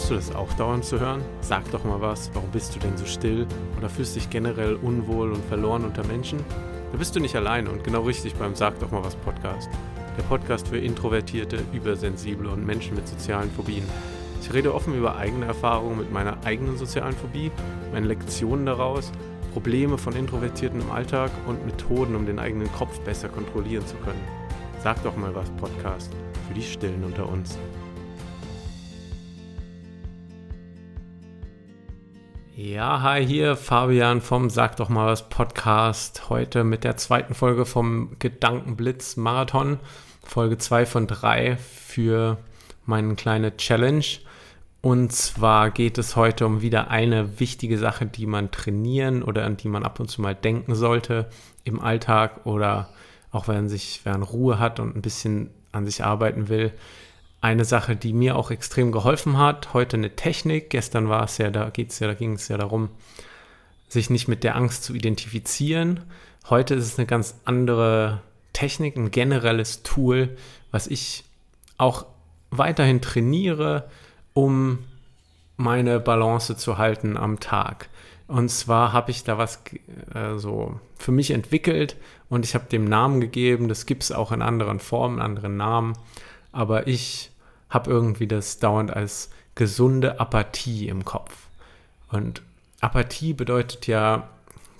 Bekommst du das auch dauernd zu hören? Sag doch mal was, warum bist du denn so still? Oder fühlst dich generell unwohl und verloren unter Menschen? Da bist du nicht alleine und genau richtig beim Sag doch mal was Podcast. Der Podcast für Introvertierte, Übersensible und Menschen mit sozialen Phobien. Ich rede offen über eigene Erfahrungen mit meiner eigenen sozialen Phobie, meine Lektionen daraus, Probleme von Introvertierten im Alltag und Methoden, um den eigenen Kopf besser kontrollieren zu können. Sag doch mal was Podcast für die Stillen unter uns. Ja, hi, hier Fabian vom Sag doch mal was Podcast. Heute mit der zweiten Folge vom Gedankenblitz Marathon. Folge 2 von 3 für meine kleine Challenge. Und zwar geht es heute um wieder eine wichtige Sache, die man trainieren oder an die man ab und zu mal denken sollte im Alltag oder auch wenn sich, wenn Ruhe hat und ein bisschen an sich arbeiten will eine Sache, die mir auch extrem geholfen hat. Heute eine Technik. Gestern war es ja, da geht's ja, da ging es ja darum, sich nicht mit der Angst zu identifizieren. Heute ist es eine ganz andere Technik, ein generelles Tool, was ich auch weiterhin trainiere, um meine Balance zu halten am Tag. Und zwar habe ich da was äh, so für mich entwickelt und ich habe dem Namen gegeben. Das gibt es auch in anderen Formen, anderen Namen. Aber ich habe irgendwie das dauernd als gesunde Apathie im Kopf. Und Apathie bedeutet ja,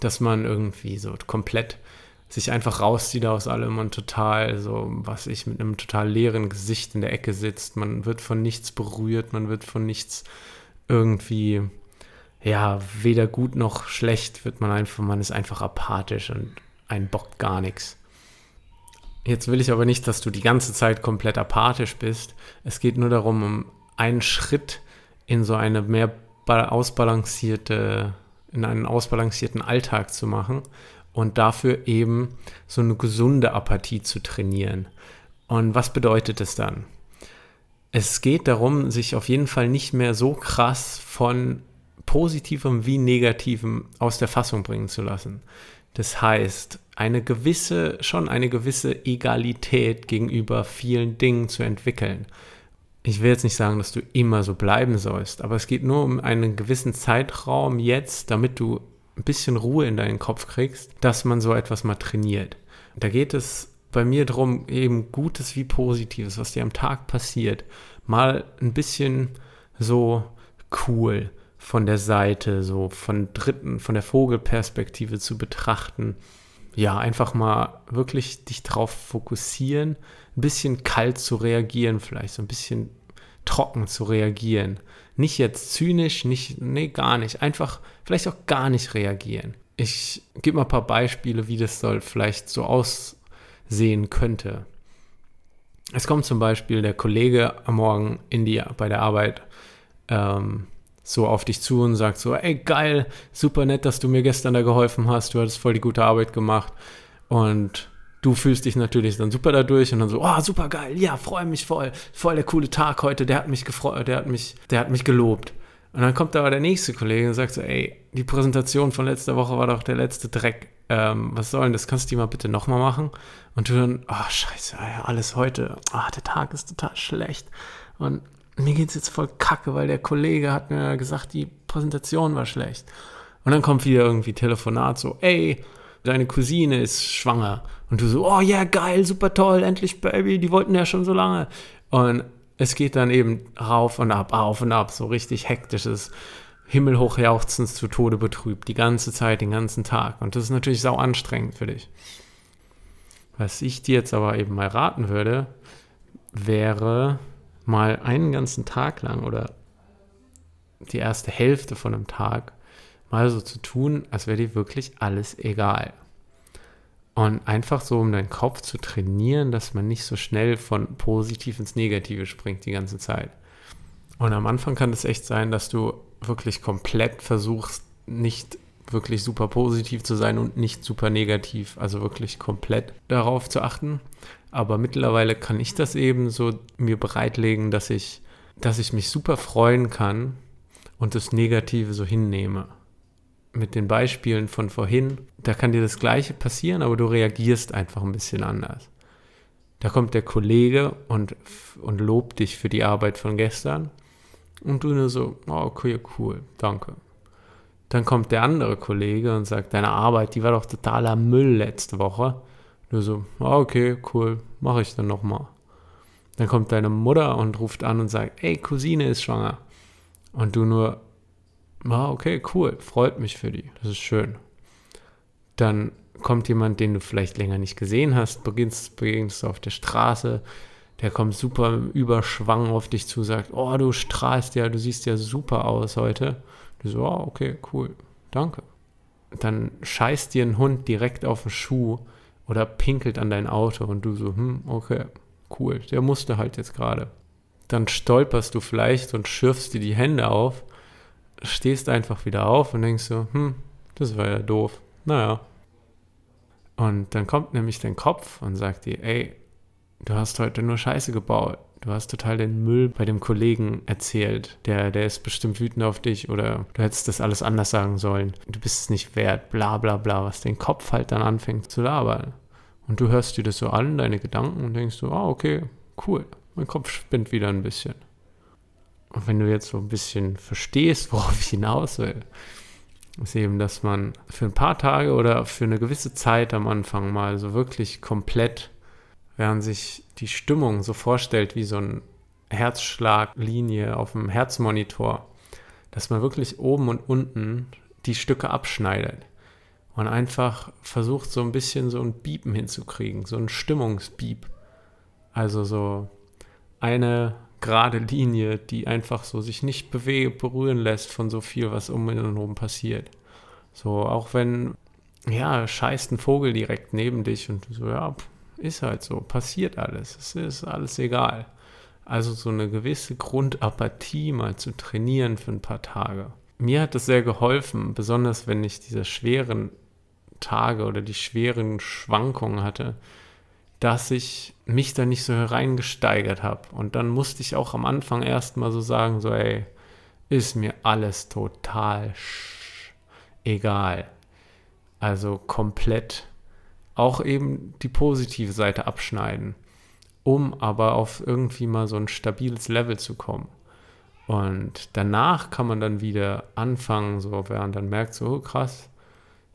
dass man irgendwie so komplett sich einfach rauszieht aus allem und total so, was ich mit einem total leeren Gesicht in der Ecke sitzt. Man wird von nichts berührt, man wird von nichts irgendwie, ja, weder gut noch schlecht wird man einfach, man ist einfach apathisch und ein bockt gar nichts. Jetzt will ich aber nicht, dass du die ganze Zeit komplett apathisch bist. Es geht nur darum, um einen Schritt in so eine mehr ausbalancierte, in einen ausbalancierten Alltag zu machen und dafür eben so eine gesunde Apathie zu trainieren. Und was bedeutet es dann? Es geht darum, sich auf jeden Fall nicht mehr so krass von positivem wie negativem aus der Fassung bringen zu lassen. Das heißt, eine gewisse, schon eine gewisse Egalität gegenüber vielen Dingen zu entwickeln. Ich will jetzt nicht sagen, dass du immer so bleiben sollst, aber es geht nur um einen gewissen Zeitraum jetzt, damit du ein bisschen Ruhe in deinen Kopf kriegst, dass man so etwas mal trainiert. Da geht es bei mir darum, eben Gutes wie Positives, was dir am Tag passiert, mal ein bisschen so cool von der Seite, so von dritten, von der Vogelperspektive zu betrachten. Ja, einfach mal wirklich dich drauf fokussieren, ein bisschen kalt zu reagieren, vielleicht so ein bisschen trocken zu reagieren. Nicht jetzt zynisch, nicht, nee, gar nicht. Einfach vielleicht auch gar nicht reagieren. Ich gebe mal ein paar Beispiele, wie das soll vielleicht so aussehen könnte. Es kommt zum Beispiel der Kollege am Morgen in die, bei der Arbeit ähm, so auf dich zu und sagt so, ey geil, super nett, dass du mir gestern da geholfen hast, du hattest voll die gute Arbeit gemacht und du fühlst dich natürlich dann super dadurch und dann so, oh, super geil, ja, freue mich voll, voll der coole Tag heute, der hat mich gefreut, der hat mich, der hat mich gelobt. Und dann kommt aber der nächste Kollege und sagt so, ey, die Präsentation von letzter Woche war doch der letzte Dreck. Ähm, was soll denn das? Kannst du die mal bitte nochmal machen? Und du dann, oh, scheiße, alles heute, oh, der Tag ist total schlecht. Und mir geht es jetzt voll kacke, weil der Kollege hat mir gesagt, die Präsentation war schlecht. Und dann kommt wieder irgendwie Telefonat so, ey, deine Cousine ist schwanger. Und du so, oh ja, yeah, geil, super toll, endlich Baby, die wollten ja schon so lange. Und es geht dann eben rauf und ab, auf und ab, so richtig hektisches Himmelhochjauchzens zu Tode betrübt, die ganze Zeit, den ganzen Tag. Und das ist natürlich sau anstrengend für dich. Was ich dir jetzt aber eben mal raten würde, wäre, mal einen ganzen Tag lang oder die erste Hälfte von einem Tag mal so zu tun, als wäre dir wirklich alles egal. Und einfach so, um deinen Kopf zu trainieren, dass man nicht so schnell von positiv ins Negative springt die ganze Zeit. Und am Anfang kann es echt sein, dass du wirklich komplett versuchst, nicht wirklich super positiv zu sein und nicht super negativ, also wirklich komplett darauf zu achten. Aber mittlerweile kann ich das eben so mir bereitlegen, dass ich, dass ich mich super freuen kann und das Negative so hinnehme. Mit den Beispielen von vorhin, da kann dir das Gleiche passieren, aber du reagierst einfach ein bisschen anders. Da kommt der Kollege und, und lobt dich für die Arbeit von gestern. Und du nur so, oh, okay, cool, danke. Dann kommt der andere Kollege und sagt, deine Arbeit, die war doch totaler Müll letzte Woche. Du so, oh, okay, cool, mache ich dann nochmal. Dann kommt deine Mutter und ruft an und sagt, ey, Cousine ist schwanger. Und du nur, ah, okay, cool, freut mich für die, das ist schön. Dann kommt jemand, den du vielleicht länger nicht gesehen hast, beginnst, beginnst du auf der Straße, der kommt super überschwang auf dich zu, sagt, oh, du strahlst ja, du siehst ja super aus heute. Du so, oh, okay, cool, danke. Dann scheißt dir ein Hund direkt auf den Schuh oder pinkelt an dein Auto und du so, hm, okay, cool, der musste halt jetzt gerade. Dann stolperst du vielleicht und schürfst dir die Hände auf, stehst einfach wieder auf und denkst so, hm, das war ja doof. Naja. Und dann kommt nämlich dein Kopf und sagt dir, ey, du hast heute nur Scheiße gebaut. Du hast total den Müll bei dem Kollegen erzählt. Der, der ist bestimmt wütend auf dich oder du hättest das alles anders sagen sollen. Du bist es nicht wert, bla bla bla, was den Kopf halt dann anfängt zu labern. Und du hörst dir das so an, deine Gedanken, und denkst so, ah, okay, cool. Mein Kopf spinnt wieder ein bisschen. Und wenn du jetzt so ein bisschen verstehst, worauf ich hinaus will, ist eben, dass man für ein paar Tage oder für eine gewisse Zeit am Anfang mal so wirklich komplett während sich die Stimmung so vorstellt wie so eine Herzschlaglinie auf dem Herzmonitor, dass man wirklich oben und unten die Stücke abschneidet und einfach versucht so ein bisschen so ein Biepen hinzukriegen, so ein Stimmungsbiep. Also so eine gerade Linie, die einfach so sich nicht bewegen, berühren lässt von so viel, was um und herum passiert. So, auch wenn, ja, scheißt ein Vogel direkt neben dich und so, ja, ist halt so, passiert alles, es ist alles egal. Also so eine gewisse Grundapathie mal zu trainieren für ein paar Tage. Mir hat das sehr geholfen, besonders wenn ich diese schweren Tage oder die schweren Schwankungen hatte, dass ich mich da nicht so hereingesteigert habe. Und dann musste ich auch am Anfang erstmal so sagen, so ey, ist mir alles total egal. Also komplett auch eben die positive Seite abschneiden, um aber auf irgendwie mal so ein stabiles Level zu kommen. Und danach kann man dann wieder anfangen, so, wenn man dann merkt, so oh, krass,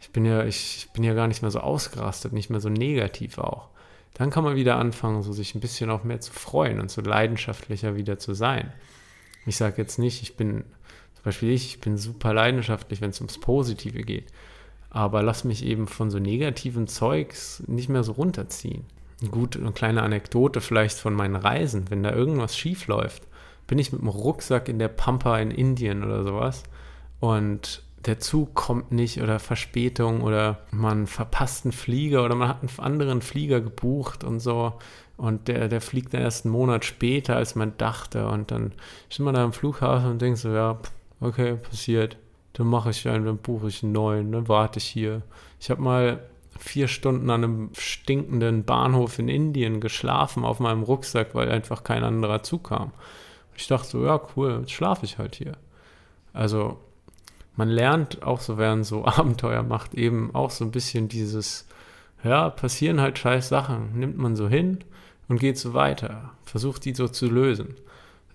ich bin ja, ich bin ja gar nicht mehr so ausgerastet, nicht mehr so negativ auch. Dann kann man wieder anfangen, so sich ein bisschen auch mehr zu freuen und so leidenschaftlicher wieder zu sein. Ich sage jetzt nicht, ich bin, zum Beispiel ich, ich bin super leidenschaftlich, wenn es ums Positive geht aber lass mich eben von so negativen Zeugs nicht mehr so runterziehen. Gut, eine kleine Anekdote vielleicht von meinen Reisen. Wenn da irgendwas schief läuft, bin ich mit dem Rucksack in der Pampa in Indien oder sowas und der Zug kommt nicht oder Verspätung oder man verpasst einen Flieger oder man hat einen anderen Flieger gebucht und so und der, der fliegt dann erst einen Monat später, als man dachte und dann steht man da am Flughafen und denkt so, ja, okay, passiert dann mache ich einen, dann buche ich einen neuen, dann warte ich hier. Ich habe mal vier Stunden an einem stinkenden Bahnhof in Indien geschlafen auf meinem Rucksack, weil einfach kein anderer Zug kam. Ich dachte so, ja, cool, jetzt schlafe ich halt hier. Also man lernt auch so, während so Abenteuer macht, eben auch so ein bisschen dieses, ja, passieren halt scheiß Sachen, nimmt man so hin und geht so weiter, versucht die so zu lösen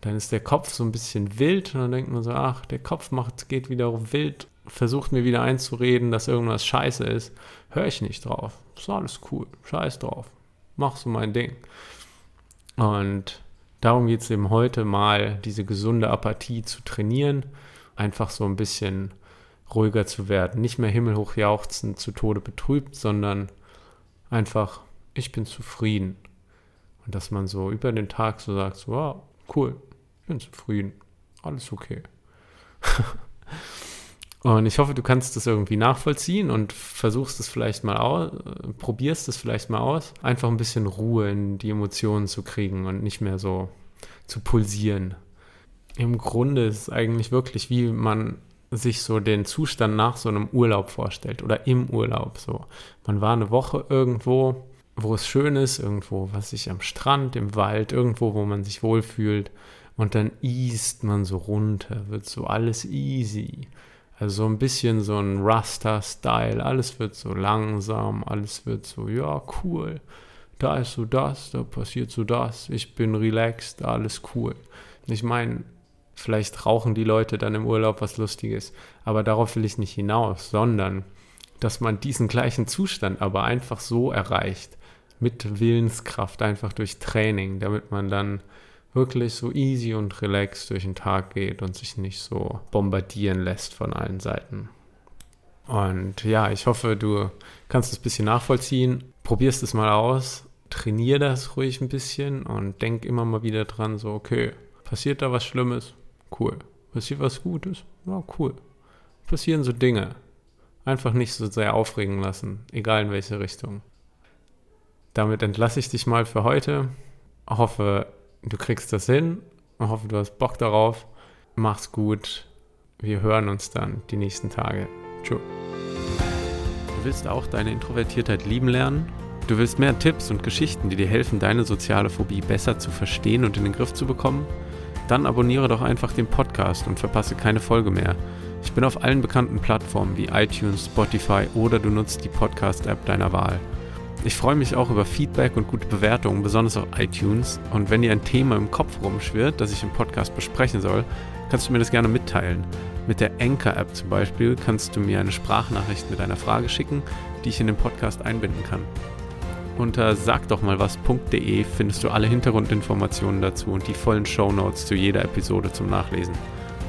dann ist der Kopf so ein bisschen wild und dann denkt man so, ach, der Kopf macht, geht wieder wild, versucht mir wieder einzureden, dass irgendwas scheiße ist. Höre ich nicht drauf. Ist alles cool. Scheiß drauf. Mach so mein Ding. Und darum geht es eben heute mal, diese gesunde Apathie zu trainieren, einfach so ein bisschen ruhiger zu werden. Nicht mehr himmelhoch jauchzen, zu Tode betrübt, sondern einfach, ich bin zufrieden. Und dass man so über den Tag so sagt, so, wow, cool, bin zufrieden. Alles okay. und ich hoffe, du kannst das irgendwie nachvollziehen und versuchst es vielleicht mal aus, probierst es vielleicht mal aus, einfach ein bisschen Ruhe in die Emotionen zu kriegen und nicht mehr so zu pulsieren. Im Grunde ist es eigentlich wirklich, wie man sich so den Zustand nach so einem Urlaub vorstellt oder im Urlaub so. Man war eine Woche irgendwo, wo es schön ist, irgendwo, was ich am Strand, im Wald, irgendwo, wo man sich wohlfühlt und dann east man so runter, wird so alles easy. Also so ein bisschen so ein Rasta-Style, alles wird so langsam, alles wird so, ja, cool. Da ist so das, da passiert so das, ich bin relaxed, alles cool. Ich meine, Vielleicht rauchen die Leute dann im Urlaub was Lustiges. Aber darauf will ich nicht hinaus, sondern dass man diesen gleichen Zustand aber einfach so erreicht, mit Willenskraft, einfach durch Training, damit man dann wirklich so easy und relaxed durch den Tag geht und sich nicht so bombardieren lässt von allen Seiten. Und ja, ich hoffe, du kannst es ein bisschen nachvollziehen. Probierst es mal aus, trainier das ruhig ein bisschen und denk immer mal wieder dran, so, okay, passiert da was Schlimmes? Cool. Passiert was Gutes? Ja, cool. Passieren so Dinge. Einfach nicht so sehr aufregen lassen, egal in welche Richtung. Damit entlasse ich dich mal für heute. Hoffe, du kriegst das hin. Ich hoffe, du hast Bock darauf. Mach's gut. Wir hören uns dann die nächsten Tage. Tschüss. Du willst auch deine Introvertiertheit lieben lernen? Du willst mehr Tipps und Geschichten, die dir helfen, deine soziale Phobie besser zu verstehen und in den Griff zu bekommen? Dann abonniere doch einfach den Podcast und verpasse keine Folge mehr. Ich bin auf allen bekannten Plattformen wie iTunes, Spotify oder du nutzt die Podcast-App deiner Wahl. Ich freue mich auch über Feedback und gute Bewertungen, besonders auf iTunes. Und wenn dir ein Thema im Kopf rumschwirrt, das ich im Podcast besprechen soll, kannst du mir das gerne mitteilen. Mit der Anchor-App zum Beispiel kannst du mir eine Sprachnachricht mit einer Frage schicken, die ich in den Podcast einbinden kann. Unter sagdochmalwas.de findest du alle Hintergrundinformationen dazu und die vollen Shownotes zu jeder Episode zum Nachlesen.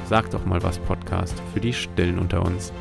Sag doch mal was Podcast für die Stillen unter uns.